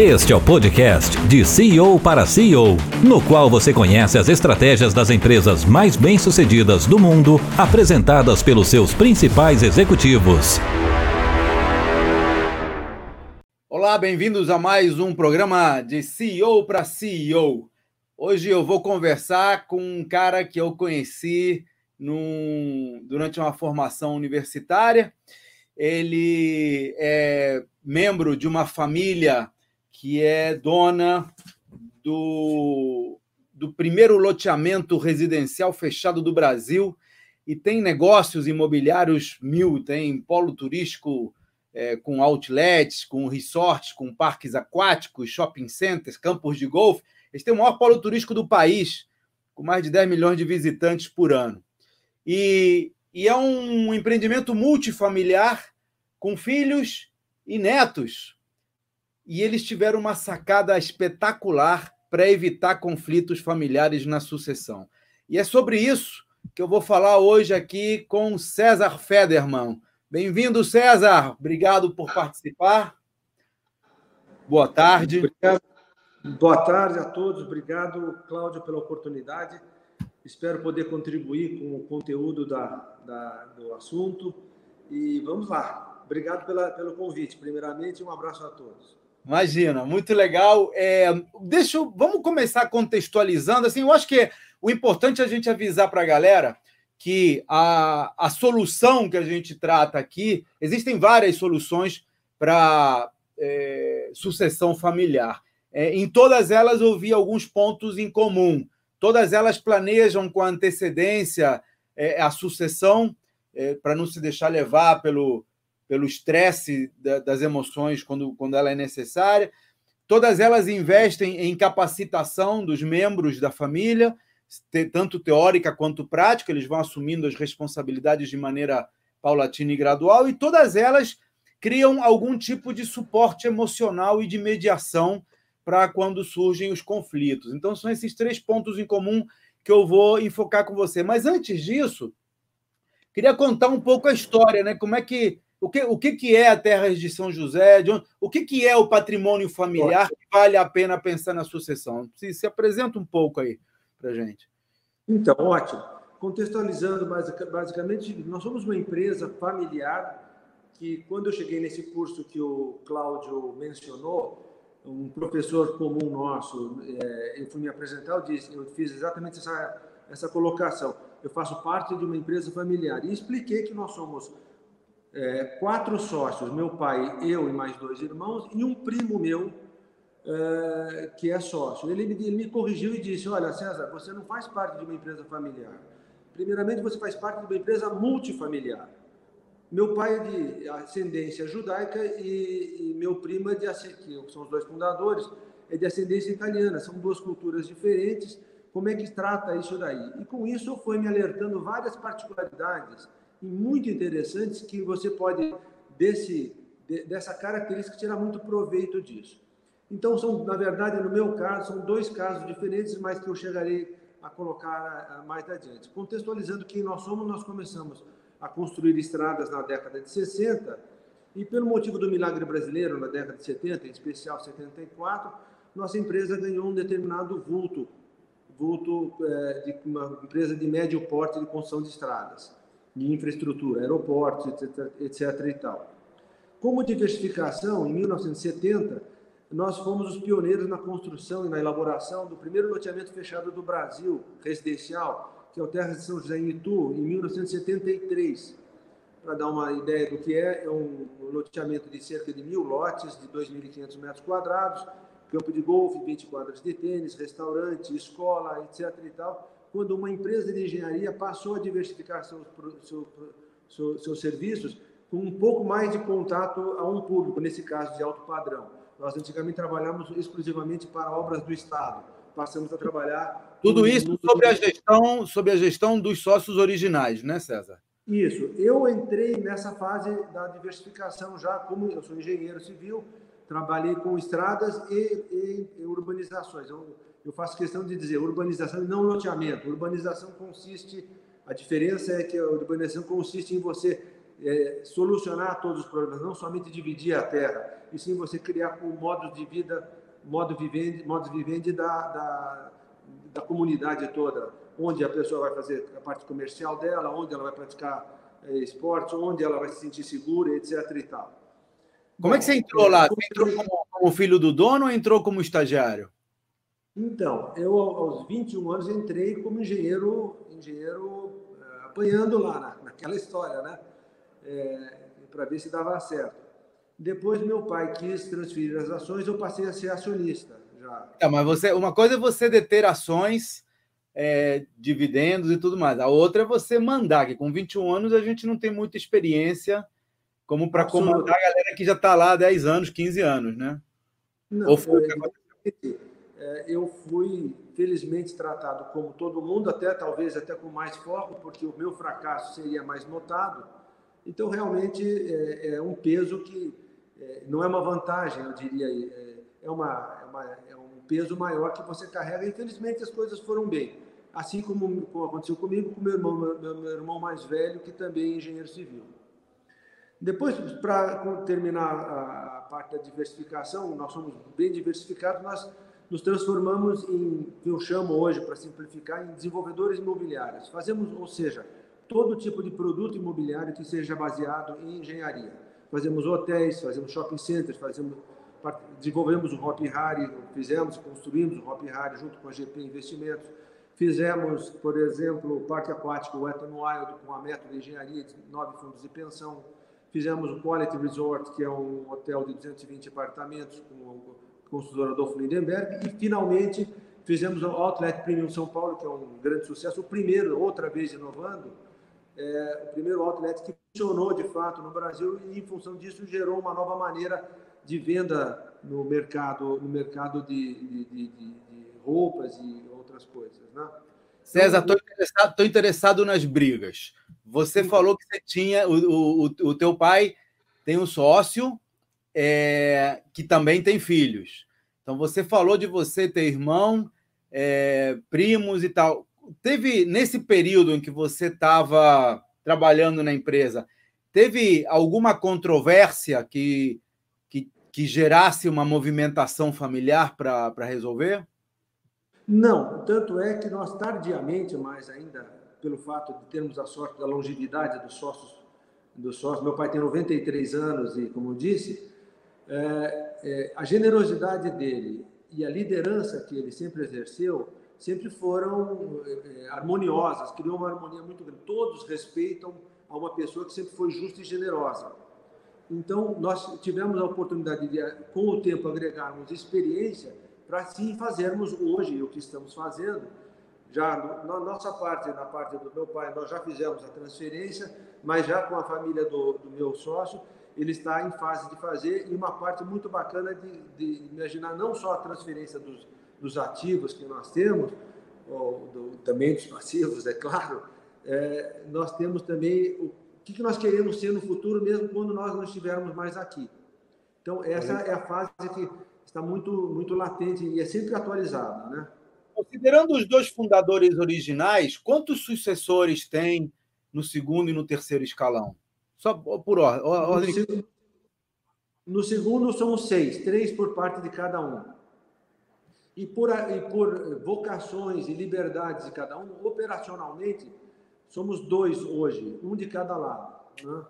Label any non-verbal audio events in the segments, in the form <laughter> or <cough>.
Este é o podcast de CEO para CEO, no qual você conhece as estratégias das empresas mais bem-sucedidas do mundo, apresentadas pelos seus principais executivos. Olá, bem-vindos a mais um programa de CEO para CEO. Hoje eu vou conversar com um cara que eu conheci num, durante uma formação universitária. Ele é membro de uma família que é dona do, do primeiro loteamento residencial fechado do Brasil e tem negócios imobiliários mil, tem polo turístico é, com outlets, com resorts, com parques aquáticos, shopping centers, campos de golfe. Eles têm o maior polo turístico do país, com mais de 10 milhões de visitantes por ano. E, e é um empreendimento multifamiliar com filhos e netos e eles tiveram uma sacada espetacular para evitar conflitos familiares na sucessão. E é sobre isso que eu vou falar hoje aqui com César Federman. Bem-vindo, César. Obrigado por participar. Boa tarde. Obrigado. Boa tarde a todos. Obrigado, Cláudio, pela oportunidade. Espero poder contribuir com o conteúdo da, da, do assunto. E vamos lá. Obrigado pela, pelo convite. Primeiramente, um abraço a todos. Imagina, muito legal. É, deixa vamos começar contextualizando. Assim, eu acho que o importante é a gente avisar para a galera que a, a solução que a gente trata aqui, existem várias soluções para é, sucessão familiar. É, em todas elas eu vi alguns pontos em comum. Todas elas planejam com antecedência é, a sucessão, é, para não se deixar levar pelo, pelo estresse das emoções quando, quando ela é necessária. Todas elas investem em capacitação dos membros da família, tanto teórica quanto prática, eles vão assumindo as responsabilidades de maneira paulatina e gradual, e todas elas criam algum tipo de suporte emocional e de mediação para quando surgem os conflitos. Então, são esses três pontos em comum que eu vou enfocar com você. Mas antes disso, queria contar um pouco a história, né? Como é que o que, o que, que é a terra de São José? De onde, o que, que é o patrimônio familiar que vale a pena pensar na sucessão? Se, se apresenta um pouco aí para gente. Então, ótimo. Contextualizando, basicamente, nós somos uma empresa familiar que, quando eu cheguei nesse curso que o Cláudio mencionou, um professor comum nosso, é, eu fui me apresentar, eu, disse, eu fiz exatamente essa, essa colocação. Eu faço parte de uma empresa familiar e expliquei que nós somos é, quatro sócios, meu pai, eu e mais dois irmãos, e um primo meu é, que é sócio. Ele, ele me corrigiu e disse: Olha, César, você não faz parte de uma empresa familiar. Primeiramente, você faz parte de uma empresa multifamiliar. Meu pai é de ascendência judaica e, e meu primo é de que são os dois fundadores, é de ascendência italiana. São duas culturas diferentes. Como é que trata isso daí? E com isso foi me alertando várias particularidades e muito interessantes que você pode, desse, dessa característica, tirar muito proveito disso. Então, são, na verdade, no meu caso, são dois casos diferentes, mas que eu chegarei a colocar mais adiante. Contextualizando quem nós somos, nós começamos a construir estradas na década de 60 e, pelo motivo do milagre brasileiro, na década de 70, em especial 74, nossa empresa ganhou um determinado vulto, vulto é, de uma empresa de médio porte de construção de estradas de infraestrutura, aeroportos, etc, etc. e tal. Como diversificação, em 1970, nós fomos os pioneiros na construção e na elaboração do primeiro loteamento fechado do Brasil, residencial, que é o Terra de São José em Itu, em 1973. Para dar uma ideia do que é, é um loteamento de cerca de mil lotes, de 2.500 metros quadrados, campo de golfe, 20 quadras de tênis, restaurante, escola, etc. e tal, quando uma empresa de engenharia passou a diversificar seus, seu, seu, seus serviços com um pouco mais de contato a um público, nesse caso de alto padrão. Nós antigamente trabalhamos exclusivamente para obras do Estado. Passamos a trabalhar. Tudo isso sobre a gestão, sobre a gestão dos sócios originais, né, César? Isso. Eu entrei nessa fase da diversificação já como eu sou engenheiro civil, trabalhei com estradas e, e, e urbanizações. Eu, eu faço questão de dizer urbanização e não loteamento. Urbanização consiste, a diferença é que a urbanização consiste em você é, solucionar todos os problemas, não somente dividir a terra, e sim você criar um modo de vida, modo vivendo, modo vivendo da, da, da comunidade toda, onde a pessoa vai fazer a parte comercial dela, onde ela vai praticar é, esportes, onde ela vai se sentir segura, etc. E tal. Como Bom, é que você entrou lá? Você entrou como, como filho do dono ou entrou como estagiário? Então, eu aos 21 anos entrei como engenheiro, engenheiro uh, apanhando lá na, naquela história, né? É, para ver se dava certo. Depois meu pai quis transferir as ações, eu passei a ser acionista já. É, mas você, uma coisa é você deter ações, é, dividendos e tudo mais. A outra é você mandar, que com 21 anos a gente não tem muita experiência como para comandar a galera que já está lá há 10 anos, 15 anos, né? Não, Ou foi... eu, eu fui felizmente tratado como todo mundo, até talvez até com mais foco, porque o meu fracasso seria mais notado. Então, realmente, é, é um peso que é, não é uma vantagem, eu diria, é, é, uma, é, uma, é um peso maior que você carrega. Infelizmente, as coisas foram bem. Assim como, como aconteceu comigo, com meu irmão, meu, meu irmão mais velho, que também é engenheiro civil. Depois, para terminar a, a parte da diversificação, nós somos bem diversificados, nós nos transformamos em, que eu chamo hoje, para simplificar, em desenvolvedores imobiliários. Fazemos, ou seja, todo tipo de produto imobiliário que seja baseado em engenharia. Fazemos hotéis, fazemos shopping centers, fazemos, desenvolvemos o Hop Harry, fizemos, construímos o Hop Harry junto com a GP Investimentos. Fizemos, por exemplo, o Parque Aquático Wet n Wild com a método de engenharia de nove fundos de pensão. Fizemos o Quality Resort, que é um hotel de 220 apartamentos com construtora Adolfo Lindenberg, e finalmente fizemos o Outlet Premium São Paulo, que é um grande sucesso, o primeiro, outra vez inovando, é, o primeiro outlet que funcionou de fato no Brasil e em função disso gerou uma nova maneira de venda no mercado, no mercado de, de, de, de roupas e outras coisas, né? César, estou interessado, interessado nas brigas. Você falou que você tinha o, o, o teu pai tem um sócio é, que também tem filhos. Então, você falou de você ter irmão, é, primos e tal. Teve, nesse período em que você estava trabalhando na empresa, teve alguma controvérsia que, que, que gerasse uma movimentação familiar para resolver? Não, tanto é que nós tardiamente, mais ainda pelo fato de termos a sorte da longevidade dos sócios, dos sócios, meu pai tem 93 anos e, como disse, é, é, a generosidade dele e a liderança que ele sempre exerceu sempre foram é, é, harmoniosas, criou uma harmonia muito grande. Todos respeitam a uma pessoa que sempre foi justa e generosa. Então, nós tivemos a oportunidade de, com o tempo, agregarmos experiência para sim fazermos hoje o que estamos fazendo. Já na nossa parte, na parte do meu pai, nós já fizemos a transferência, mas já com a família do, do meu sócio, ele está em fase de fazer e uma parte muito bacana de, de imaginar não só a transferência dos, dos ativos que nós temos, ou do, também dos passivos, é claro, é, nós temos também o que, que nós queremos ser no futuro, mesmo quando nós não estivermos mais aqui. Então, essa é a fase que está muito, muito latente e é sempre atualizada. Né? Considerando os dois fundadores originais, quantos sucessores tem no segundo e no terceiro escalão? Só por ordem. No segundo são seis, três por parte de cada um. E por, e por vocações e liberdades de cada um, operacionalmente, somos dois hoje, um de cada lado. Né?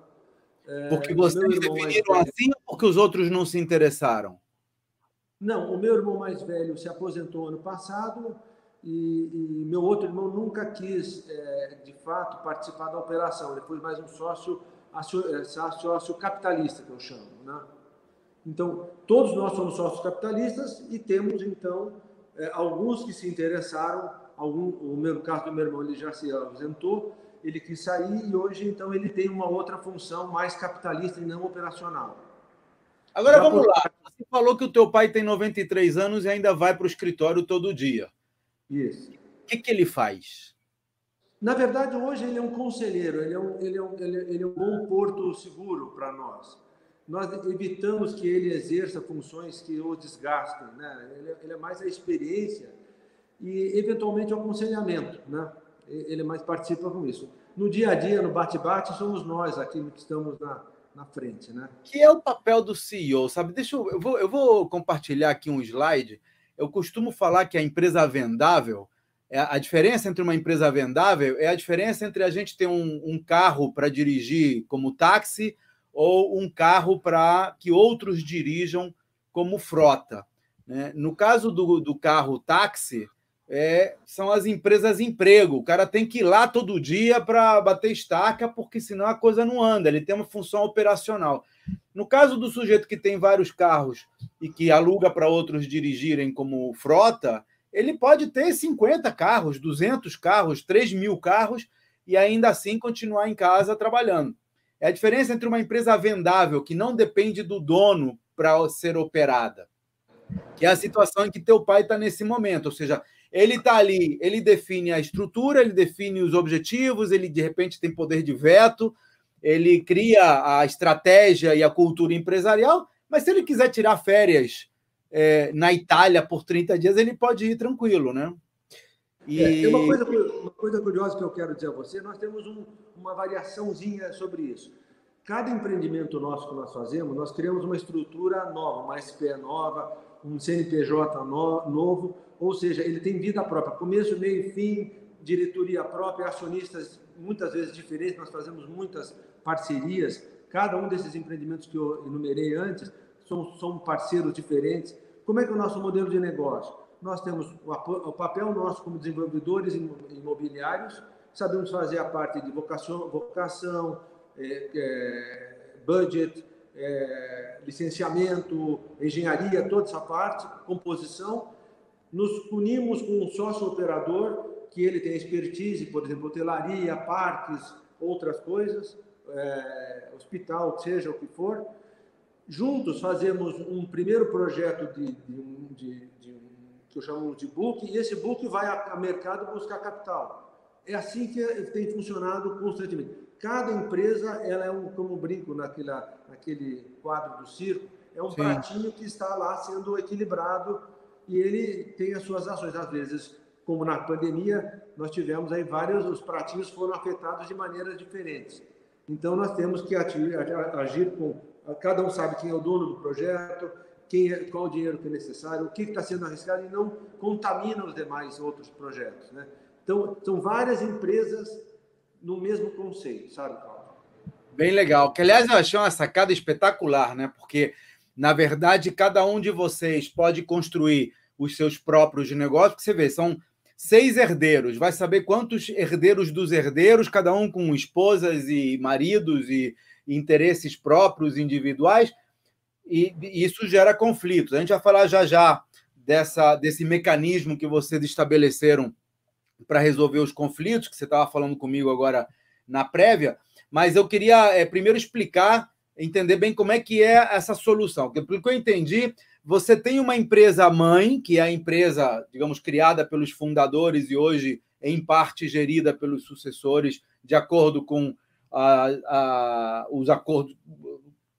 É, porque vocês definiram assim ou porque os outros não se interessaram? Não, o meu irmão mais velho se aposentou ano passado e, e meu outro irmão nunca quis, é, de fato, participar da operação. Ele foi mais um sócio é, sócio capitalista, que eu chamo. Né? Então, todos nós somos sócios capitalistas e temos, então, é, alguns que se interessaram, algum, o meu caso do meu irmão, ele já se ausentou, ele quis sair e hoje, então, ele tem uma outra função mais capitalista e não operacional. Agora já vamos por... lá. Você falou que o teu pai tem 93 anos e ainda vai para o escritório todo dia. Isso. O que, que ele faz? Na verdade, hoje ele é um conselheiro, ele é um, ele é um, ele é um bom porto seguro para nós. Nós evitamos que ele exerça funções que o desgastem, né? Ele, ele é mais a experiência e, eventualmente, o aconselhamento, né? Ele mais participa com isso. no dia a dia, no bate-bate, somos nós aqui que estamos na, na frente, né? Que é o papel do CEO, sabe? Deixa eu, eu vou, eu vou compartilhar aqui um slide. Eu costumo falar que a empresa vendável, é, a diferença entre uma empresa vendável é a diferença entre a gente ter um, um carro para dirigir como táxi ou um carro para que outros dirijam como frota. Né? No caso do, do carro táxi, é, são as empresas emprego. O cara tem que ir lá todo dia para bater estaca, porque senão a coisa não anda. Ele tem uma função operacional. No caso do sujeito que tem vários carros e que aluga para outros dirigirem como frota, ele pode ter 50 carros, 200 carros, 3 mil carros e ainda assim continuar em casa trabalhando. É a diferença entre uma empresa vendável, que não depende do dono para ser operada, que é a situação em que teu pai está nesse momento, ou seja, ele está ali, ele define a estrutura, ele define os objetivos, ele de repente tem poder de veto, ele cria a estratégia e a cultura empresarial, mas se ele quiser tirar férias é, na Itália por 30 dias, ele pode ir tranquilo, né? E... É, uma coisa, uma coisa curiosa que eu quero dizer a você, nós temos um, uma variaçãozinha sobre isso. Cada empreendimento nosso que nós fazemos, nós criamos uma estrutura nova, uma SPE nova, um CNPJ no, novo, ou seja, ele tem vida própria, começo, meio e fim, diretoria própria, acionistas muitas vezes diferentes, nós fazemos muitas parcerias, cada um desses empreendimentos que eu enumerei antes são, são parceiros diferentes. Como é que é o nosso modelo de negócio? Nós temos o, o papel nosso como desenvolvedores imobiliários, sabemos fazer a parte de vocação, vocação é, é, budget, é, licenciamento, engenharia, toda essa parte, composição. Nos unimos com um sócio operador que ele tem expertise, por exemplo, hotelaria, parques, outras coisas, é, hospital, seja o que for. Juntos fazemos um primeiro projeto de, de, de, de que eu chamo de book, e esse book vai a, a mercado buscar capital. É assim que tem funcionado constantemente. Cada empresa, ela é um, como um brinco naquela, naquele quadro do circo, é um Sim. pratinho que está lá sendo equilibrado e ele tem as suas ações. Às vezes, como na pandemia, nós tivemos aí vários, os pratinhos foram afetados de maneiras diferentes. Então, nós temos que agir, agir com. Cada um sabe quem é o dono do projeto, quem é, qual o dinheiro que é necessário, o que está sendo arriscado e não contamina os demais outros projetos. Né? Então, são várias empresas no mesmo conceito, sabe, Cláudio? Bem legal. Que, aliás, eu achei uma sacada espetacular, né? Porque, na verdade, cada um de vocês pode construir os seus próprios negócios, porque você vê, são seis herdeiros. Vai saber quantos herdeiros dos herdeiros, cada um com esposas e maridos e interesses próprios, individuais, e isso gera conflitos. A gente vai falar já já dessa, desse mecanismo que vocês estabeleceram para resolver os conflitos, que você estava falando comigo agora na prévia, mas eu queria é, primeiro explicar, entender bem como é que é essa solução. Porque, pelo que eu entendi, você tem uma empresa mãe, que é a empresa, digamos, criada pelos fundadores e hoje, em parte, gerida pelos sucessores, de acordo com a, a, os acordos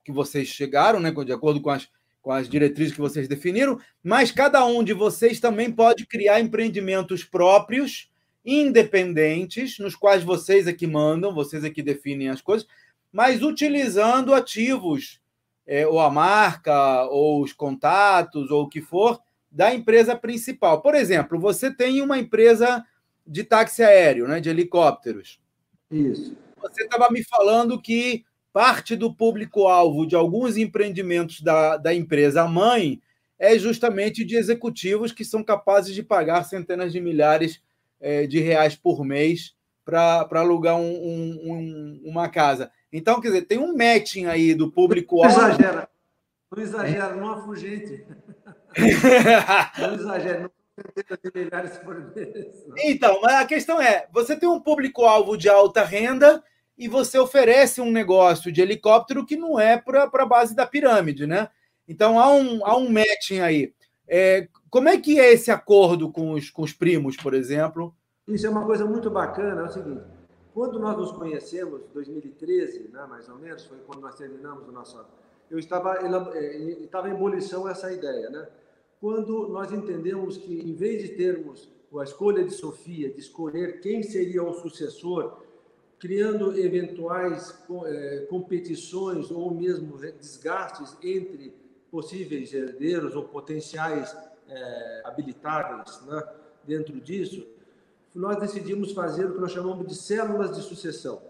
que vocês chegaram, né, de acordo com as, com as diretrizes que vocês definiram, mas cada um de vocês também pode criar empreendimentos próprios independentes, nos quais vocês é que mandam, vocês é que definem as coisas, mas utilizando ativos, é, ou a marca, ou os contatos, ou o que for, da empresa principal. Por exemplo, você tem uma empresa de táxi aéreo, né, de helicópteros. Isso. Você estava me falando que parte do público-alvo de alguns empreendimentos da, da empresa mãe é justamente de executivos que são capazes de pagar centenas de milhares é, de reais por mês para alugar um, um, uma casa. Então, quer dizer, tem um matching aí do público. Não exagera, não exagera, não afugente. <laughs> não exagera, não milhares por mês. Então, a questão é: você tem um público-alvo de alta renda e você oferece um negócio de helicóptero que não é para a base da pirâmide, né? Então há um, há um matching aí. É, como é que é esse acordo com os, com os primos, por exemplo? Isso é uma coisa muito bacana. É o seguinte: quando nós nos conhecemos, 2013, né, mais ou menos, foi quando nós terminamos o nosso. Eu estava, é, estava em ebulição essa ideia, né? Quando nós entendemos que, em vez de termos a escolha de Sofia, de escolher quem seria o sucessor, criando eventuais é, competições ou mesmo desgastes entre possíveis herdeiros ou potenciais é, habilitáveis né, dentro disso, nós decidimos fazer o que nós chamamos de células de sucessão.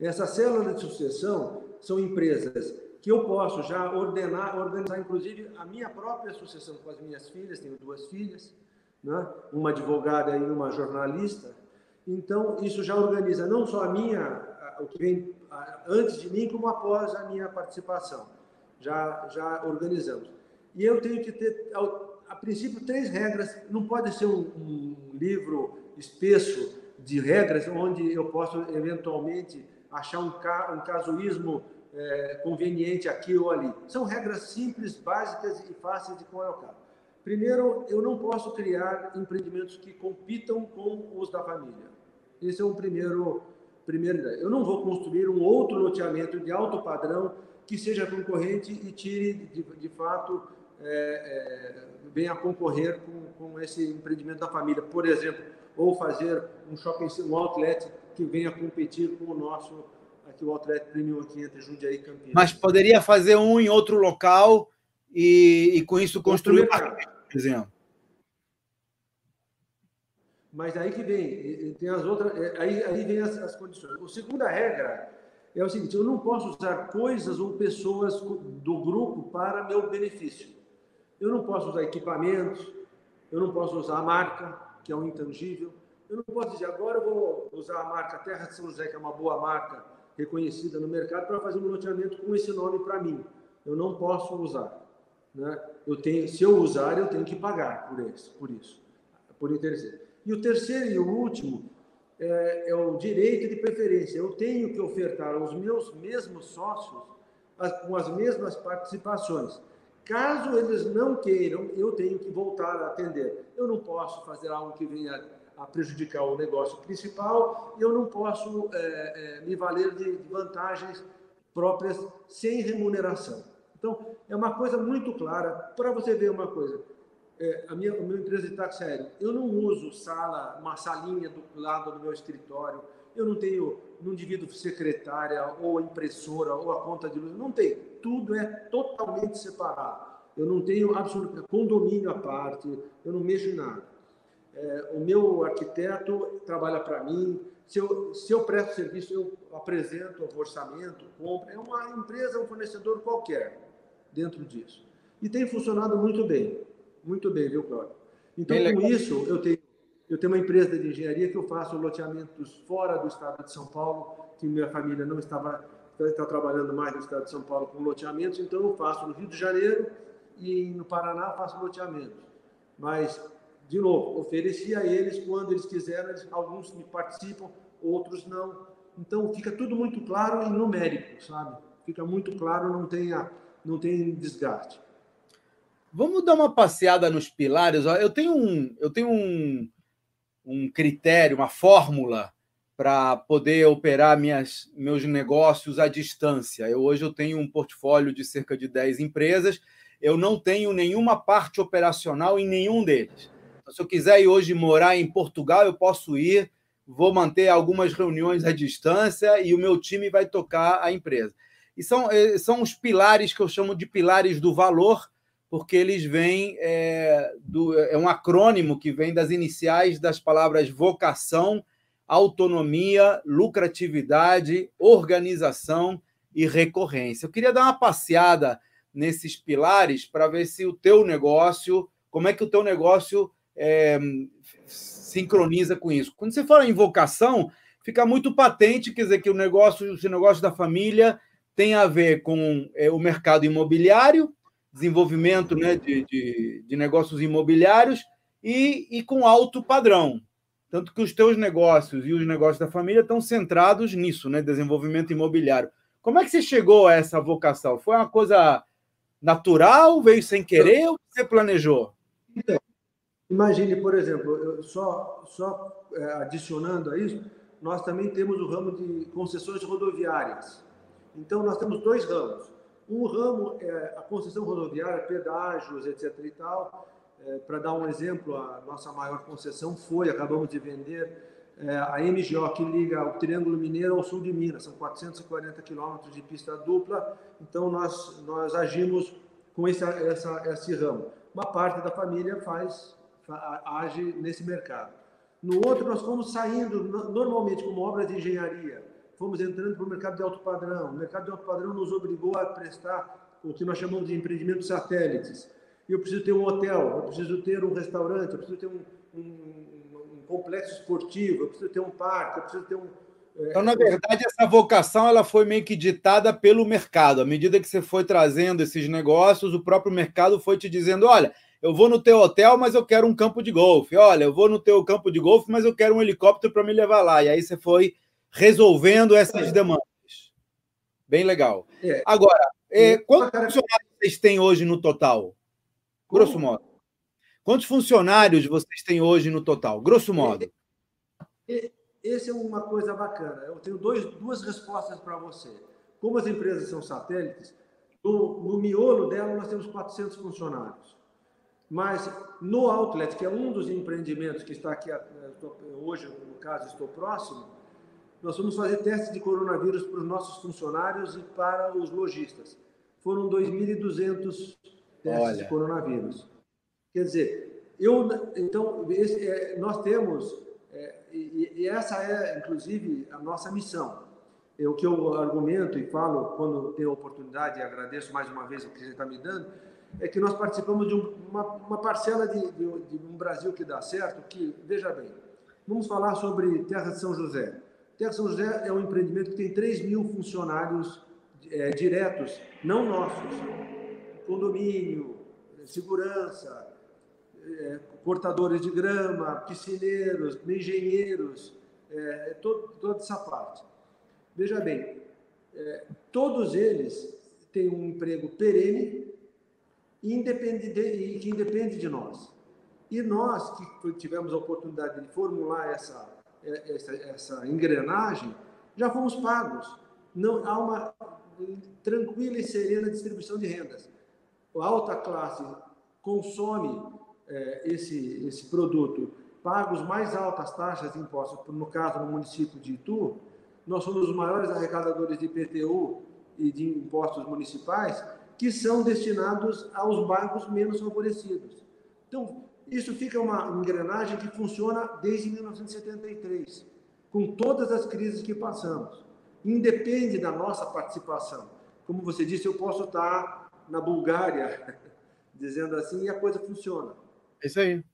Essas células de sucessão são empresas que eu posso já ordenar, organizar, inclusive, a minha própria sucessão com as minhas filhas, tenho duas filhas, né? uma advogada e uma jornalista, então, isso já organiza não só a minha, o que vem antes de mim, como após a minha participação. Já, já organizamos. E eu tenho que ter, a princípio, três regras. Não pode ser um, um livro espesso de regras, onde eu posso, eventualmente, achar um, ca, um casuísmo é, conveniente aqui ou ali. São regras simples, básicas e fáceis de colocar. Primeiro, eu não posso criar empreendimentos que compitam com os da família. Esse é um primeiro, primeira ideia. Eu não vou construir um outro loteamento de alto padrão que seja concorrente e tire, de, de fato, é, é, venha concorrer com, com esse empreendimento da família. Por exemplo, ou fazer um shopping, um outlet que venha competir com o nosso, aqui o outlet premium aqui entre Jundiaí e Campinas. Mas poderia fazer um em outro local e, e com isso construir, por exemplo. Mas aí que vem, tem as outras, é, aí, aí vem as, as condições. A segunda regra é o seguinte: eu não posso usar coisas ou pessoas do grupo para meu benefício. Eu não posso usar equipamentos, eu não posso usar a marca, que é um intangível. Eu não posso dizer, agora eu vou usar a marca Terra de São José, que é uma boa marca reconhecida no mercado, para fazer um loteamento com esse nome para mim. Eu não posso usar. Né? Eu tenho, se eu usar, eu tenho que pagar por isso, por isso, por interesse. E o terceiro e o último é, é, o direito de preferência. Eu tenho que ofertar aos meus mesmos sócios as, com as mesmas participações. Caso eles não queiram, eu tenho que voltar a atender. Eu não posso fazer algo que venha a prejudicar o negócio principal, eu não posso é, é, me valer de vantagens próprias sem remuneração. Então, é uma coisa muito clara. Para você ver uma coisa, é, a minha, a minha empresa de táxi aéreo, eu não uso sala, uma salinha do lado do meu escritório, eu não tenho, não divido secretária ou impressora ou a conta de luz, não tem. Tudo é totalmente separado. Eu não tenho absolutamente condomínio à parte, eu não mexo em nada. É, o meu arquiteto trabalha para mim. Se eu, se eu presto serviço, eu apresento o orçamento, compro. É uma empresa, um fornecedor qualquer dentro disso. E tem funcionado muito bem. Muito bem, viu, Cláudio? Então, bem com legal. isso, eu tenho, eu tenho uma empresa de engenharia que eu faço loteamentos fora do estado de São Paulo, que minha família não estava está trabalhando mais no estado de São Paulo com loteamentos, então eu faço no Rio de Janeiro e no Paraná faço loteamentos. Mas, de novo, ofereci a eles quando eles quiseram, eles, alguns me participam, outros não. Então, fica tudo muito claro e numérico, sabe? Fica muito claro, não tem, não tem desgaste. Vamos dar uma passeada nos pilares. Eu tenho um, eu tenho um, um critério, uma fórmula para poder operar minhas, meus negócios à distância. Eu, hoje eu tenho um portfólio de cerca de 10 empresas. Eu não tenho nenhuma parte operacional em nenhum deles. Então, se eu quiser ir hoje morar em Portugal, eu posso ir, vou manter algumas reuniões à distância e o meu time vai tocar a empresa. E são, eh, são os pilares que eu chamo de pilares do valor, porque eles vêm é, do, é um acrônimo que vem das iniciais das palavras vocação, autonomia, lucratividade, organização e recorrência. Eu queria dar uma passeada nesses pilares para ver se o teu negócio, como é que o teu negócio é, sincroniza com isso. Quando você fala em vocação, fica muito patente, quer dizer que o negócio, o negócio da família tem a ver com é, o mercado imobiliário, desenvolvimento né, de, de, de negócios imobiliários e, e com alto padrão. Tanto que os teus negócios e os negócios da família estão centrados nisso, né? Desenvolvimento imobiliário. Como é que você chegou a essa vocação? Foi uma coisa natural? Veio sem querer ou você planejou? Então, imagine, por exemplo, só, só é, adicionando a isso, nós também temos o ramo de concessões rodoviárias. Então, nós temos dois ramos. Um ramo é a concessão rodoviária, pedágios, etc. e tal. É, Para dar um exemplo, a nossa maior concessão foi, acabamos de vender é, a MGO que liga o Triângulo Mineiro ao sul de Minas, são 440 quilômetros de pista dupla, então nós, nós agimos com esse, essa, esse ramo. Uma parte da família faz, age nesse mercado. No outro, nós fomos saindo, normalmente, como obras de engenharia, fomos entrando para o mercado de alto padrão. O mercado de alto padrão nos obrigou a prestar o que nós chamamos de empreendimentos satélites. Eu preciso ter um hotel, eu preciso ter um restaurante, eu preciso ter um, um complexo esportivo, eu preciso ter um parque, eu preciso ter um. É, então, na verdade, essa vocação ela foi meio que ditada pelo mercado. À medida que você foi trazendo esses negócios, o próprio mercado foi te dizendo: olha, eu vou no teu hotel, mas eu quero um campo de golfe. Olha, eu vou no teu campo de golfe, mas eu quero um helicóptero para me levar lá. E aí você foi resolvendo essas demandas. Bem legal. É. Agora, é, quantos funcionários vocês têm hoje no total? Grosso modo. Quantos funcionários vocês têm hoje no total, grosso modo? Essa é uma coisa bacana. Eu tenho dois, duas respostas para você. Como as empresas são satélites, no, no miolo dela nós temos 400 funcionários. Mas no Outlet, que é um dos empreendimentos que está aqui hoje, no caso, estou próximo, nós vamos fazer testes de coronavírus para os nossos funcionários e para os lojistas. Foram 2.200 testes Olha. de coronavírus. Quer dizer, eu, então, esse, é, nós temos, é, e, e, essa é, inclusive, a nossa missão. É o que eu argumento e falo quando tenho a oportunidade, e agradeço mais uma vez o que você está me dando, é que nós participamos de um, uma, uma, parcela de, de, de, um Brasil que dá certo, que, veja bem, vamos falar sobre Terra de São José. Terra São José é um empreendimento que tem 3 mil funcionários é, diretos, não nossos. Condomínio, segurança, é, cortadores de grama, piscineiros, engenheiros, é, todo, toda essa parte. Veja bem, é, todos eles têm um emprego perene e que independe de nós. E nós, que tivemos a oportunidade de formular essa, é, essa, essa engrenagem, já fomos pagos. Não, há uma tranquila e serena distribuição de rendas. A alta classe consome é, esse, esse produto paga as mais altas taxas de impostos, no caso no município de Itu, nós somos os maiores arrecadadores de IPTU e de impostos municipais, que são destinados aos bairros menos favorecidos. Então, isso fica uma engrenagem que funciona desde 1973, com todas as crises que passamos. Independe da nossa participação. Como você disse, eu posso estar na Bulgária, <laughs> dizendo assim, e a coisa funciona. É isso aí.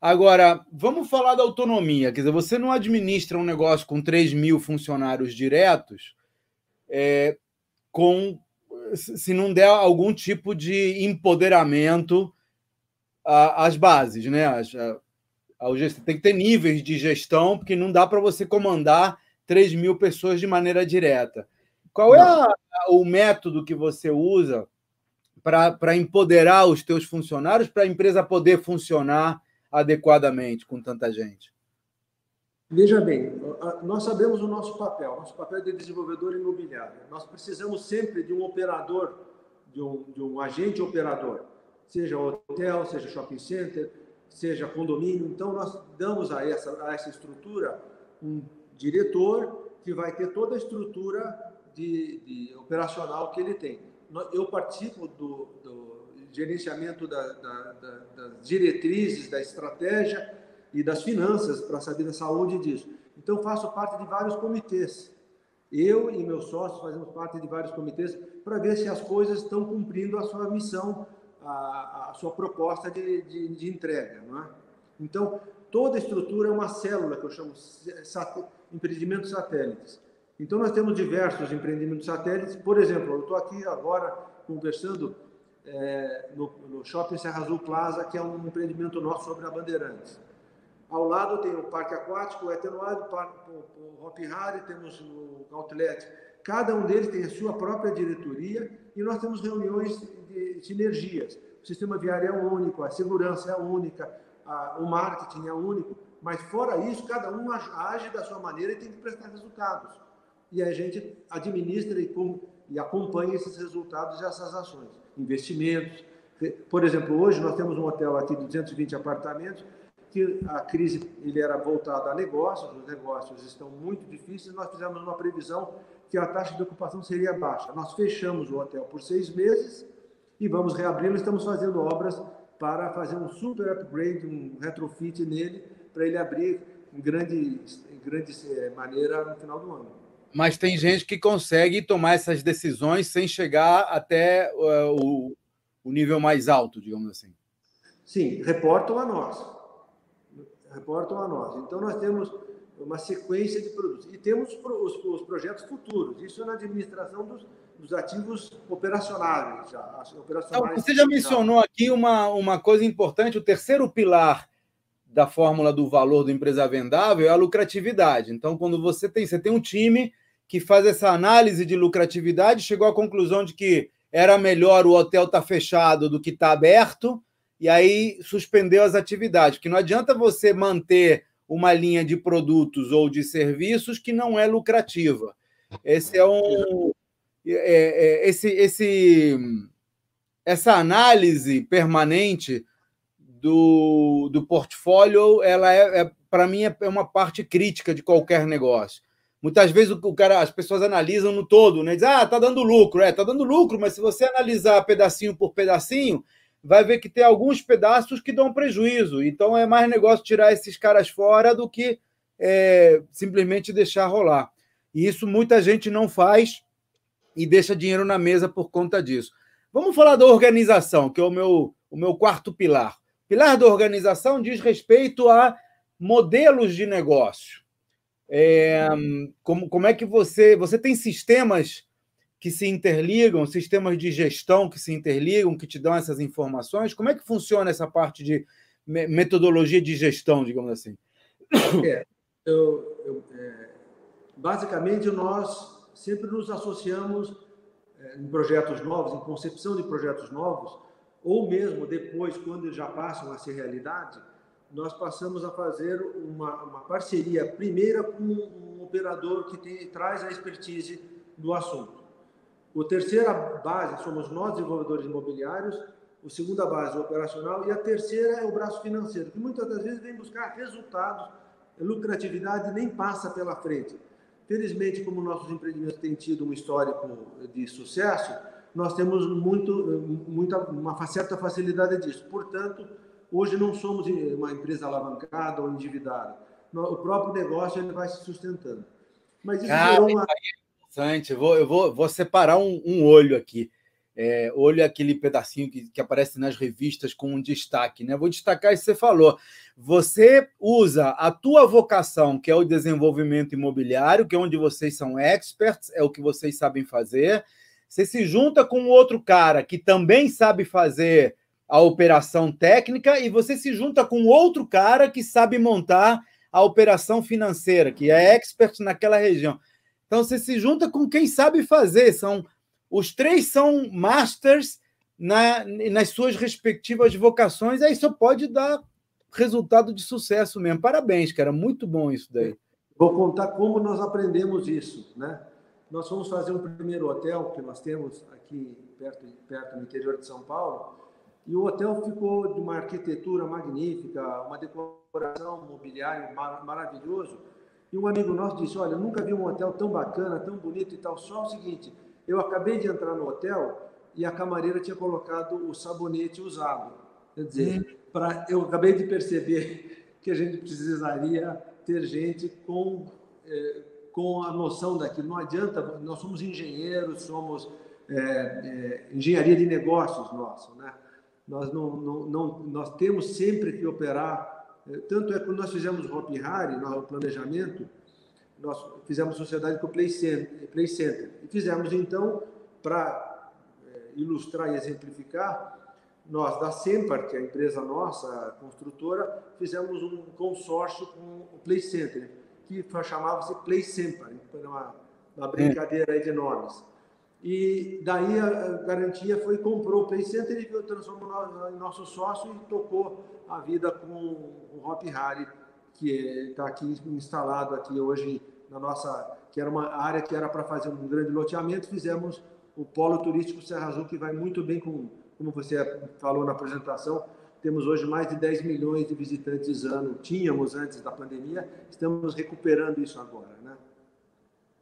Agora, vamos falar da autonomia. Quer dizer, você não administra um negócio com 3 mil funcionários diretos é, com se não der algum tipo de empoderamento às bases, né? As, a, a, tem que ter níveis de gestão, porque não dá para você comandar 3 mil pessoas de maneira direta. Qual é a, o método que você usa para empoderar os teus funcionários, para a empresa poder funcionar adequadamente com tanta gente? Veja bem, nós sabemos o nosso papel, nosso papel é de desenvolvedor imobiliário. Nós precisamos sempre de um operador, de um, de um agente operador, seja hotel, seja shopping center, seja condomínio. Então, nós damos a essa, a essa estrutura um diretor que vai ter toda a estrutura de, de operacional que ele tem eu participo do, do gerenciamento da, da, da, das diretrizes, da estratégia e das finanças para saber da saúde disso. Então, faço parte de vários comitês. Eu e meus sócios fazemos parte de vários comitês para ver se as coisas estão cumprindo a sua missão, a, a sua proposta de, de, de entrega. É? Então, toda a estrutura é uma célula que eu chamo sat, empreendimentos satélites. Então, nós temos diversos empreendimentos satélites. Por exemplo, eu estou aqui agora conversando é, no, no, Shopping Serra Azul Plaza, que é um empreendimento nosso sobre a Bandeirantes. Ao lado tem o Parque Aquático, o Etenuado, o Hop Harry, temos o Outlet. Cada um deles tem a sua própria diretoria e nós temos reuniões de sinergias. O sistema viário é único, a segurança é única, a, o marketing é único, mas fora isso, cada um age da sua maneira e tem que prestar resultados e a gente administra e, e acompanha esses resultados e essas ações. Investimentos. Por exemplo, hoje nós temos um hotel aqui de 220 apartamentos que a crise ele era voltada a negócios, os negócios estão muito difíceis, nós fizemos uma previsão que a taxa de ocupação seria baixa. Nós fechamos o hotel por seis meses e vamos reabri-lo. Estamos fazendo obras para fazer um super upgrade, um retrofit nele, para ele abrir em grande, em grande eh, maneira no final do ano. Mas tem gente que consegue tomar essas decisões sem chegar até uh, o, o nível mais alto, digamos assim. Sim, reportam a nós. Reportam a nós. Então, nós temos uma sequência de produtos. E temos os, os projetos futuros. Isso na administração dos, dos ativos operacionais. Já, operacionais então, você já mencionou aqui uma, uma coisa importante: o terceiro pilar da fórmula do valor do empresa vendável é a lucratividade. Então, quando você tem, você tem um time que faz essa análise de lucratividade, chegou à conclusão de que era melhor o hotel estar tá fechado do que estar tá aberto, e aí suspendeu as atividades. Que não adianta você manter uma linha de produtos ou de serviços que não é lucrativa. Esse é um. É, é, esse, esse, essa análise permanente do, do portfólio, ela é, é para mim, é uma parte crítica de qualquer negócio. Muitas vezes o cara, as pessoas analisam no todo, né? Diz, ah, tá dando lucro, é, tá dando lucro, mas se você analisar pedacinho por pedacinho, vai ver que tem alguns pedaços que dão prejuízo. Então é mais negócio tirar esses caras fora do que é, simplesmente deixar rolar. E isso muita gente não faz e deixa dinheiro na mesa por conta disso. Vamos falar da organização, que é o meu, o meu quarto pilar. Pilar da organização diz respeito a modelos de negócio. É, como, como é que você. Você tem sistemas que se interligam, sistemas de gestão que se interligam, que te dão essas informações? Como é que funciona essa parte de metodologia de gestão, digamos assim? É, eu, eu, é, basicamente, nós sempre nos associamos é, em projetos novos, em concepção de projetos novos, ou mesmo depois, quando eles já passam a ser realidade, nós passamos a fazer uma, uma parceria primeira com um operador que tem, traz a expertise do assunto. O terceira base somos nós, desenvolvedores imobiliários, a segunda base, o operacional, e a terceira é o braço financeiro, que muitas das vezes vem buscar resultados, lucratividade nem passa pela frente. Felizmente, como nossos empreendimentos têm tido um histórico de sucesso, nós temos muito, muita, uma certa facilidade disso. Portanto, hoje não somos uma empresa alavancada ou endividada. O próprio negócio ele vai se sustentando. Mas isso gerou uma interessante. Eu vou, eu vou, vou separar um, um olho aqui. É, olho é aquele pedacinho que, que aparece nas revistas com um destaque, né? Vou destacar isso que você falou. Você usa a tua vocação, que é o desenvolvimento imobiliário, que é onde vocês são experts, é o que vocês sabem fazer. Você se junta com outro cara que também sabe fazer a operação técnica e você se junta com outro cara que sabe montar a operação financeira, que é expert naquela região. Então você se junta com quem sabe fazer. São os três são masters na, nas suas respectivas vocações. Aí só pode dar resultado de sucesso mesmo. Parabéns, cara. Muito bom isso daí. Vou contar como nós aprendemos isso, né? Nós fomos fazer um primeiro hotel que nós temos aqui perto, perto no interior de São Paulo. E o hotel ficou de uma arquitetura magnífica, uma decoração mobiliária mar maravilhoso. E um amigo nosso disse: Olha, nunca vi um hotel tão bacana, tão bonito e tal. Só o seguinte: eu acabei de entrar no hotel e a camareira tinha colocado o sabonete usado. Quer dizer, hum. pra, eu acabei de perceber <laughs> que a gente precisaria ter gente com, eh, com a noção daquilo. Não adianta, nós somos engenheiros, somos é, é, engenharia de negócios nosso, né? Nós, não, não, não, nós temos sempre que operar tanto é que quando nós fizemos o Hopi Hari, no planejamento, nós fizemos sociedade com o Play Center, Play Center. E fizemos, então, para é, ilustrar e exemplificar, nós da Sempar, que é a empresa nossa, a construtora, fizemos um consórcio com o Play Center, que chamava-se Play Sempar, uma, uma brincadeira aí de nomes. E daí a garantia foi comprou o Play Center e transformou em nosso sócio e tocou a vida com o Hop Harry, que está aqui instalado aqui hoje na nossa, que era uma área que era para fazer um grande loteamento, fizemos o polo turístico Serra Azul, que vai muito bem com, como você falou na apresentação, temos hoje mais de 10 milhões de visitantes ano, tínhamos antes da pandemia, estamos recuperando isso agora, né?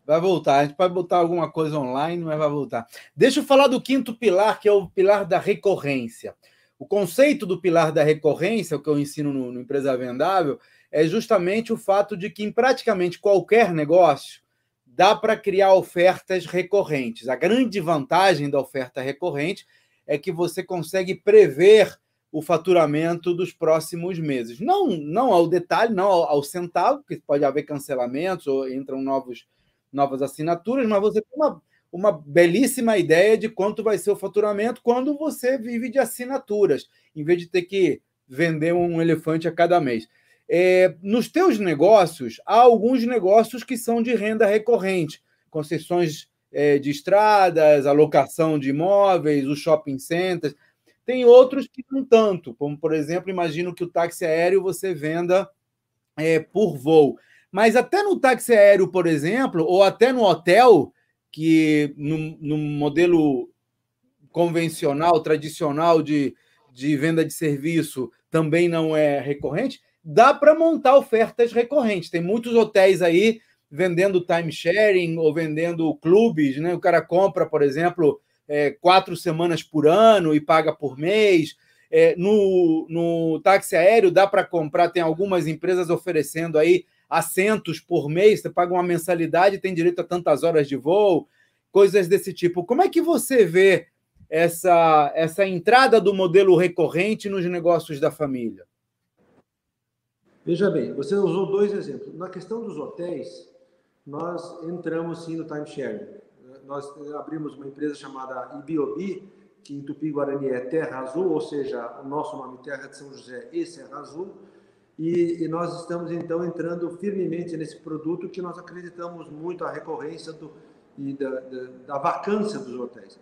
Vai voltar, a gente pode botar alguma coisa online, mas vai voltar. Deixa eu falar do quinto pilar, que é o pilar da recorrência. O conceito do pilar da recorrência, o que eu ensino no, no Empresa Vendável, é justamente o fato de que em praticamente qualquer negócio dá para criar ofertas recorrentes. A grande vantagem da oferta recorrente é que você consegue prever o faturamento dos próximos meses. Não, não ao detalhe, não ao, ao centavo, porque pode haver cancelamentos ou entram novos, novas assinaturas, mas você tem uma, uma belíssima ideia de quanto vai ser o faturamento quando você vive de assinaturas, em vez de ter que vender um elefante a cada mês. É, nos teus negócios, há alguns negócios que são de renda recorrente, concessões é, de estradas, alocação de imóveis, os shopping centers. Tem outros que não tanto, como, por exemplo, imagino que o táxi aéreo você venda é, por voo. Mas até no táxi aéreo, por exemplo, ou até no hotel, que no, no modelo convencional, tradicional de, de venda de serviço também não é recorrente, dá para montar ofertas recorrentes. Tem muitos hotéis aí vendendo timesharing ou vendendo clubes, né? O cara compra, por exemplo, é, quatro semanas por ano e paga por mês. É, no, no táxi aéreo dá para comprar, tem algumas empresas oferecendo aí assentos por mês, você paga uma mensalidade, tem direito a tantas horas de voo, coisas desse tipo. Como é que você vê essa, essa entrada do modelo recorrente nos negócios da família? Veja bem, você usou dois exemplos. Na questão dos hotéis, nós entramos sim no timeshare. Nós abrimos uma empresa chamada Ibiobi, que em Tupi-Guarani é Terra Azul, ou seja, o nosso nome Terra de São José e Serra Azul. E, e, nós estamos então entrando firmemente nesse produto que nós acreditamos muito a recorrência do, e da, da, da vacância dos hotéis.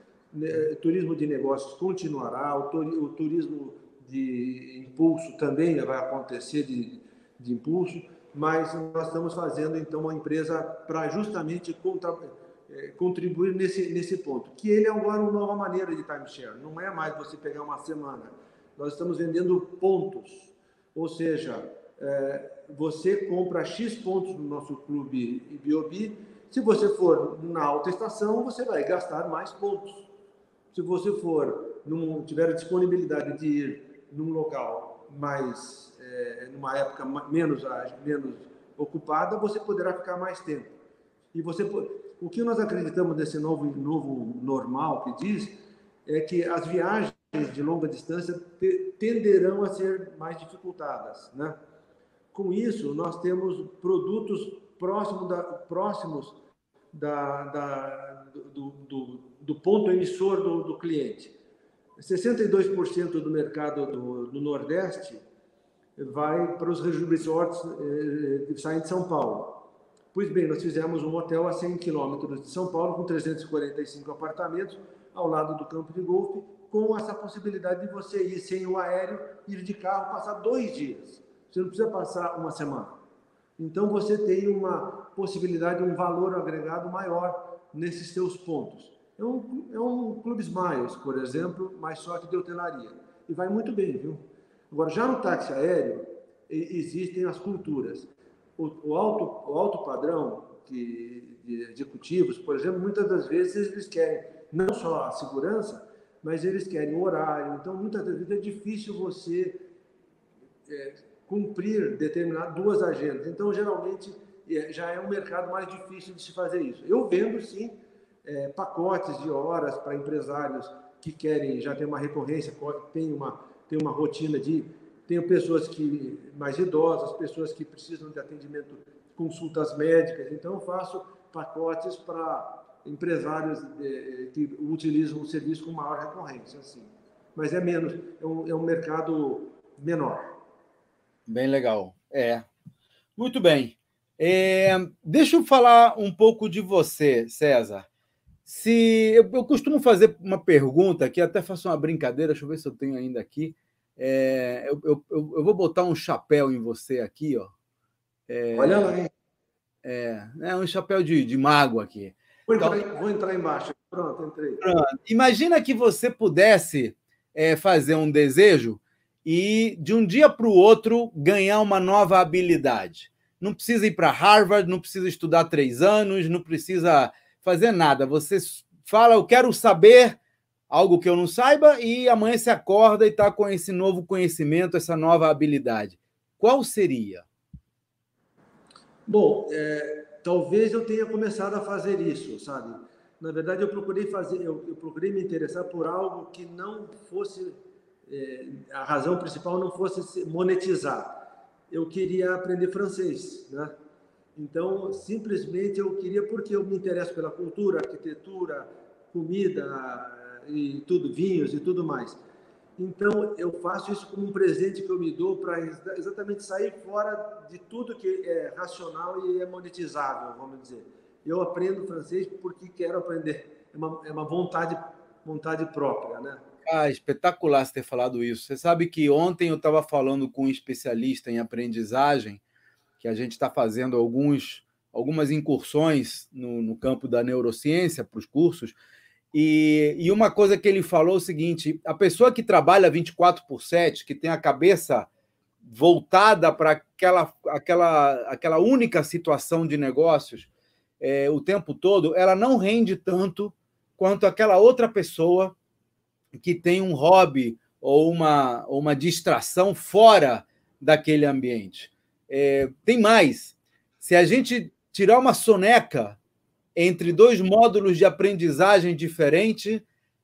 Turismo de negócios continuará, o, o turismo de impulso também vai acontecer de, de impulso, mas nós estamos fazendo então uma empresa para justamente contra, é, contribuir nesse, nesse ponto, que ele é agora uma nova maneira de timeshare, não é mais você pegar uma semana, nós estamos vendendo pontos, ou seja, é, você compra X pontos no nosso clube Ibiobi, se você for na alta estação, você vai gastar mais pontos. Se você for, num, tiver disponibilidade de ir num local mais é, numa época menos, menos ocupada, você poderá ficar mais tempo. E você, o que nós acreditamos nesse novo, novo normal que diz é que as viagens de longa distância tenderão a ser mais dificultadas, né? Com isso, nós temos produtos próximos da, próximos da, da do, do, do, ponto emissor do, do cliente. 62% do mercado do, Nordeste vai para os resorts eh, que saem de São Paulo. Pois bem, nós fizemos um hotel a 100 quilômetros de São Paulo, com 345 apartamentos, ao lado do campo de golfe, com essa possibilidade de você ir sem o aéreo, ir de carro, passar dois dias. Você não precisa passar uma semana. Então você tem uma possibilidade, um valor agregado maior nesses seus pontos. É um, é um Clube Smiles, por exemplo, mas só que de hotelaria. E vai muito bem, viu? Agora, já no táxi aéreo, existem as culturas. O, o, alto, o alto padrão que, de executivos, por exemplo, muitas das vezes eles querem não só a segurança, mas eles querem horário. Então, muitas vezes é difícil você é, cumprir determinadas duas agendas. Então, geralmente, é, já é um mercado mais difícil de se fazer isso. Eu vendo, sim, é, pacotes de horas para empresários que querem já ter uma recorrência, tem uma tenho uma rotina de. Tenho pessoas que mais idosas, pessoas que precisam de atendimento, consultas médicas, então eu faço pacotes para empresários eh, que utilizam o serviço com maior recorrência, assim. Mas é menos, é um, é um mercado menor. Bem legal. É. Muito bem. É, deixa eu falar um pouco de você, César. Se eu, eu, costumo fazer uma pergunta aqui, até faço uma brincadeira, deixa eu ver se eu tenho ainda aqui. É, eu, eu, eu, vou botar um chapéu em você aqui, ó. É, Olha lá, hein? É, é um chapéu de, de mago aqui. Vou entrar, então, vou entrar embaixo. Pronto, entrei. Pronto. Imagina que você pudesse é, fazer um desejo e de um dia para o outro ganhar uma nova habilidade. Não precisa ir para Harvard, não precisa estudar três anos, não precisa fazer nada. Você fala, eu quero saber algo que eu não saiba, e amanhã se acorda e está com esse novo conhecimento, essa nova habilidade. Qual seria? Bom, é, talvez eu tenha começado a fazer isso, sabe? Na verdade, eu procurei fazer, eu, eu procurei me interessar por algo que não fosse é, a razão principal não fosse monetizar. Eu queria aprender francês, né? Então, simplesmente eu queria porque eu me interesso pela cultura, arquitetura, comida e tudo, vinhos e tudo mais. Então, eu faço isso como um presente que eu me dou para exatamente sair fora de tudo que é racional e é monetizável, vamos dizer. Eu aprendo francês porque quero aprender. É uma, é uma vontade, vontade própria, né? Ah, espetacular você ter falado isso. Você sabe que ontem eu estava falando com um especialista em aprendizagem, que a gente está fazendo alguns, algumas incursões no, no campo da neurociência para os cursos, e, e uma coisa que ele falou é o seguinte: a pessoa que trabalha 24 por 7, que tem a cabeça voltada para aquela, aquela, aquela única situação de negócios é, o tempo todo, ela não rende tanto quanto aquela outra pessoa que tem um hobby ou uma, uma distração fora daquele ambiente. É, tem mais. Se a gente tirar uma soneca entre dois módulos de aprendizagem diferente,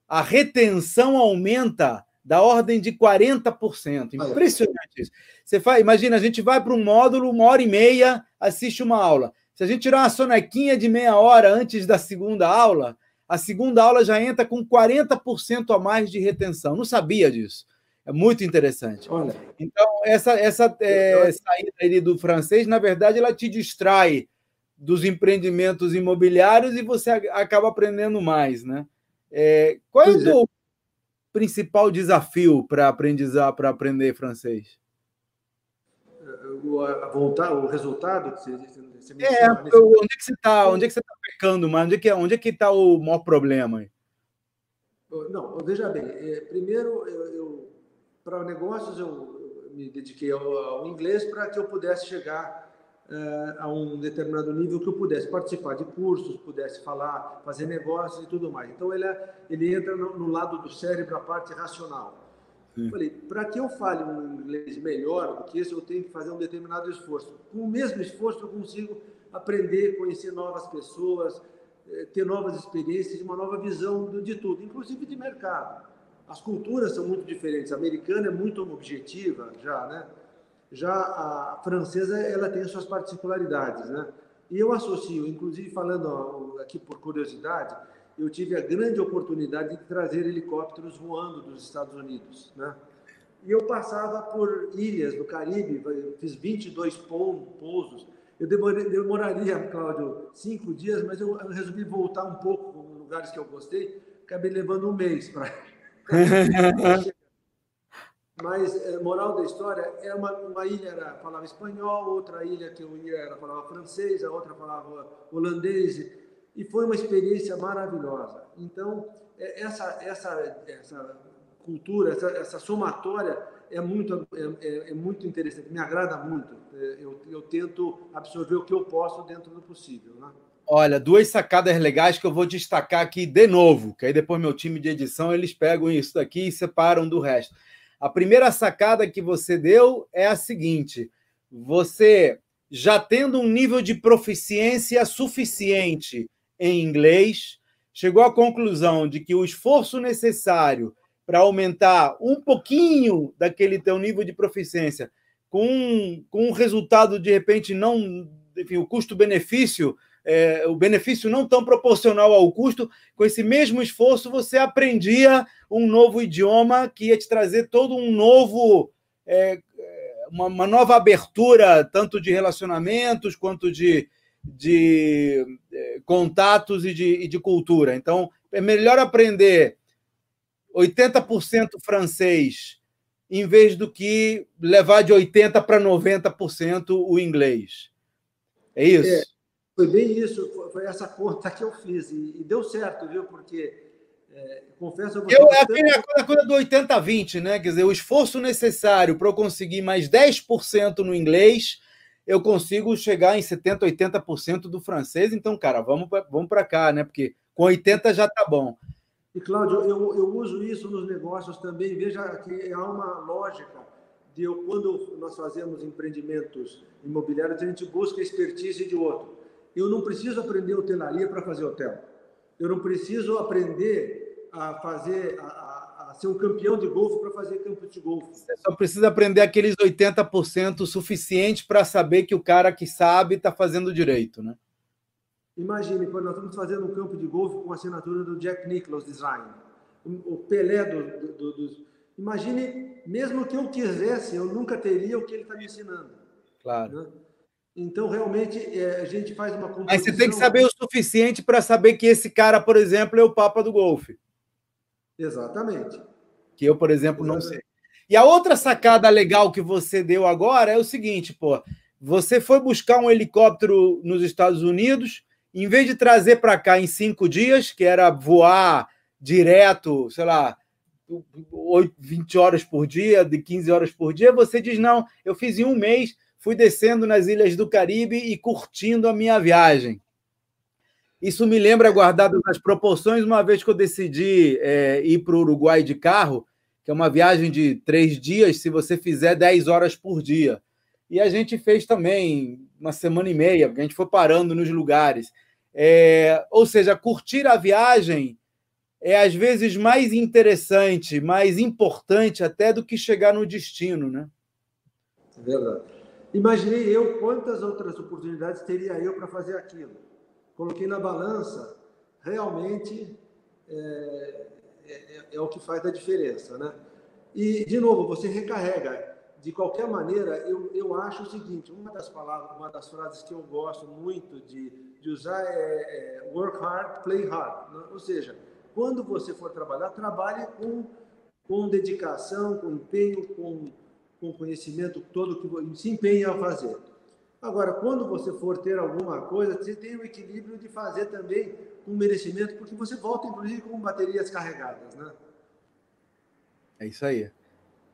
a retenção aumenta da ordem de 40%. Impressionante isso. Você faz, imagina, a gente vai para um módulo, uma hora e meia, assiste uma aula. Se a gente tirar uma sonequinha de meia hora antes da segunda aula, a segunda aula já entra com 40% a mais de retenção. Não sabia disso. É muito interessante. Olha, então, essa, essa é, saída do francês, na verdade, ela te distrai dos empreendimentos imobiliários e você acaba aprendendo mais, né? É, qual é o teu é. principal desafio para aprendizar, para aprender francês? A voltar, o resultado que você, você é, nesse... onde é que você está? Onde é que você está pecando, mas onde é que onde é que está o maior problema? Aí? Não, veja bem. É, primeiro, eu, eu para negócios eu me dediquei ao, ao inglês para que eu pudesse chegar uh, a um determinado nível que eu pudesse participar de cursos, pudesse falar, fazer negócios e tudo mais. Então ele, é, ele entra no, no lado do cérebro, a parte racional. Sim. Falei, para que eu fale um inglês melhor do que esse, eu tenho que fazer um determinado esforço. Com o mesmo esforço, eu consigo aprender, conhecer novas pessoas, eh, ter novas experiências, uma nova visão de tudo, inclusive de mercado. As culturas são muito diferentes. A americana é muito objetiva, já, né? Já a francesa, ela tem suas particularidades, né? E eu associo, inclusive falando aqui por curiosidade, eu tive a grande oportunidade de trazer helicópteros voando dos Estados Unidos, né? E eu passava por ilhas do Caribe, fiz 22 pousos. Eu demoraria, Cláudio, cinco dias, mas eu resolvi voltar um pouco em lugares que eu gostei. Acabei levando um mês para <laughs> Mas, é, moral da história, é uma, uma ilha era, falava espanhol, outra ilha que eu ia era, falava francês, a outra falava holandês, e foi uma experiência maravilhosa. Então, é, essa, essa, essa cultura, essa, essa somatória é muito, é, é, é muito interessante, me agrada muito. É, eu, eu tento absorver o que eu posso dentro do possível. Né? Olha, duas sacadas legais que eu vou destacar aqui de novo, que aí depois meu time de edição eles pegam isso daqui e separam do resto. A primeira sacada que você deu é a seguinte: você já tendo um nível de proficiência suficiente em inglês, chegou à conclusão de que o esforço necessário para aumentar um pouquinho daquele teu nível de proficiência, com, com um resultado de repente não, enfim, o custo-benefício é, o benefício não tão proporcional ao custo, com esse mesmo esforço você aprendia um novo idioma que ia te trazer todo um novo. É, uma, uma, nova abertura, tanto de relacionamentos quanto de, de é, contatos e de, e de cultura. Então, é melhor aprender 80% francês em vez do que levar de 80% para 90% o inglês. É isso? Foi bem isso, foi essa conta que eu fiz e, e deu certo, viu? Porque É, confesso a você. Eu, é aquele, a coisa do 80-20, né? Quer dizer, o esforço necessário para eu conseguir mais 10% no inglês, eu consigo chegar em 70%, 80% do francês. Então, cara, vamos, vamos para cá, né? Porque com 80 já tá bom. E, Cláudio, eu, eu uso isso nos negócios também. Veja que há uma lógica de eu, quando nós fazemos empreendimentos imobiliários, a gente busca expertise de outro. Eu não preciso aprender hotelaria para fazer hotel. Eu não preciso aprender a fazer, a, a ser um campeão de golfe para fazer campo de golfe. Você só precisa aprender aqueles 80% suficiente para saber que o cara que sabe está fazendo direito, né? Imagine, quando nós estamos fazendo um campo de golfe com a assinatura do Jack Nicklaus Design, o Pelé do, do, do, Imagine, mesmo que eu quisesse, eu nunca teria o que ele está me ensinando. Claro. Né? Então, realmente, é, a gente faz uma. Mas você tem que saber o suficiente para saber que esse cara, por exemplo, é o Papa do Golfe. Exatamente. Que eu, por exemplo, Exatamente. não sei. E a outra sacada legal que você deu agora é o seguinte, pô. Você foi buscar um helicóptero nos Estados Unidos, em vez de trazer para cá em cinco dias, que era voar direto, sei lá, 20 horas por dia, de 15 horas por dia, você diz: não, eu fiz em um mês, fui descendo nas ilhas do Caribe e curtindo a minha viagem. Isso me lembra, guardado nas proporções, uma vez que eu decidi é, ir para o Uruguai de carro, que é uma viagem de três dias, se você fizer 10 horas por dia. E a gente fez também uma semana e meia, porque a gente foi parando nos lugares. É, ou seja, curtir a viagem é às vezes mais interessante, mais importante até do que chegar no destino, né? Verdade. Imaginei eu quantas outras oportunidades teria eu para fazer aquilo. Coloquei na balança, realmente é, é, é, o que faz a diferença, né? E de novo, você recarrega. De qualquer maneira, eu, eu acho o seguinte: uma das palavras, uma das frases que eu gosto muito de de usar é, é work hard, play hard. Né? Ou seja, quando você for trabalhar, trabalhe com, com dedicação, com empenho, com, com conhecimento todo que se empenha a fazer. Agora, quando você for ter alguma coisa, você tem o equilíbrio de fazer também com merecimento, porque você volta, inclusive, com baterias carregadas, né? É isso aí.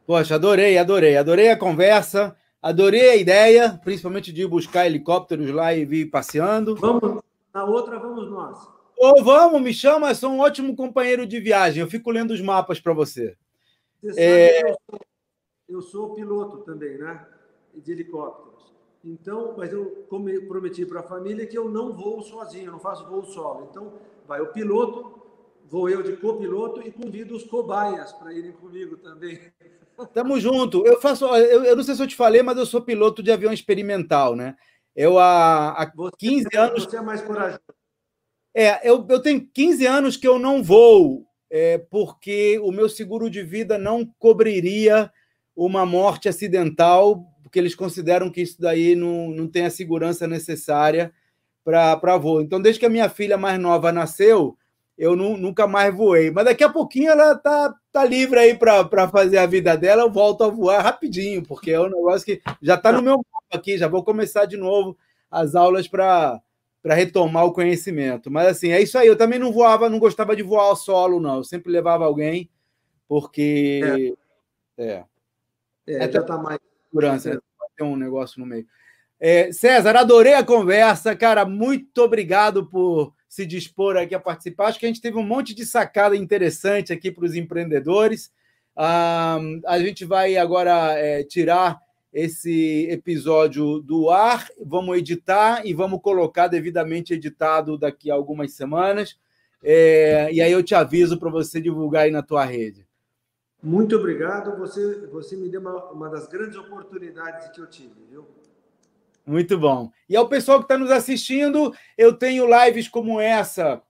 Poxa, adorei, adorei. Adorei a conversa. Adorei a ideia, principalmente de buscar helicópteros lá e vir passeando. Vamos, na outra vamos nós. Ô, oh, vamos, me chama, sou um ótimo companheiro de viagem. Eu fico lendo os mapas para você. Você é... sabe, eu, sou, piloto também, né? De helicópteros. Então, mas eu prometi para a família que eu não vou sozinho, eu não faço voo solo. Então, vai o piloto, vou eu de copiloto e convido os cobaias para irem comigo também. <laughs> Tamo junto. Eu faço. Eu, eu, não sei se eu te falei, mas eu sou piloto de avião experimental, né? Eu há, há 15 você, anos. Você é mais corajoso. É, eu, eu tenho 15 anos que eu não vou, é, porque o meu seguro de vida não cobriria uma morte acidental, porque eles consideram que isso daí não, não tem a segurança necessária para voo. Então, desde que a minha filha mais nova nasceu, eu não, nunca mais voei. Mas daqui a pouquinho ela tá, tá livre aí para fazer a vida dela. Eu volto a voar rapidinho, porque é um negócio que já está no meu mapa aqui. Já vou começar de novo as aulas para retomar o conhecimento. Mas assim, é isso aí. Eu também não voava, não gostava de voar ao solo, não. Eu sempre levava alguém, porque. É. é. É já está mais. Segurança, é. tem um negócio no meio. É, César, adorei a conversa, cara. Muito obrigado por se dispor aqui a participar. Acho que a gente teve um monte de sacada interessante aqui para os empreendedores. Ah, a gente vai agora é, tirar esse episódio do ar, vamos editar e vamos colocar devidamente editado daqui a algumas semanas. É, e aí eu te aviso para você divulgar aí na tua rede. Muito obrigado. Você, você me deu uma, uma das grandes oportunidades que eu tive, viu? Muito bom. E ao pessoal que está nos assistindo, eu tenho lives como essa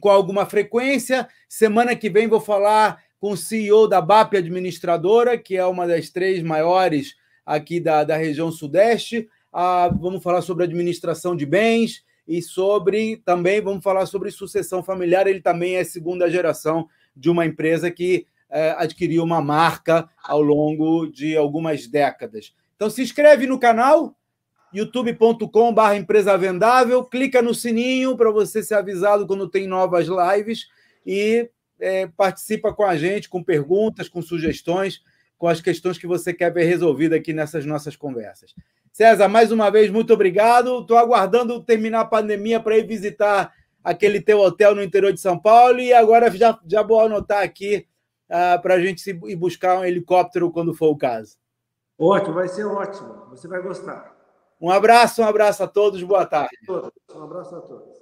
com alguma frequência. Semana que vem vou falar com o CEO da BAP Administradora, que é uma das três maiores aqui da, da região Sudeste. Ah, vamos falar sobre administração de bens e sobre também vamos falar sobre sucessão familiar. Ele também é segunda geração de uma empresa que é, adquiriu uma marca ao longo de algumas décadas. Então se inscreve no canal, youtube.com.br empresa vendável, clica no sininho para você ser avisado quando tem novas lives e é, participa com a gente, com perguntas, com sugestões, com as questões que você quer ver resolvidas aqui nessas nossas conversas. César, mais uma vez, muito obrigado. Estou aguardando terminar a pandemia para ir visitar aquele teu hotel no interior de São Paulo e agora já, já vou anotar aqui uh, para a gente ir buscar um helicóptero quando for o caso. Ótimo, vai ser ótimo. Você vai gostar. Um abraço, um abraço a todos, boa tarde. Um abraço a todos.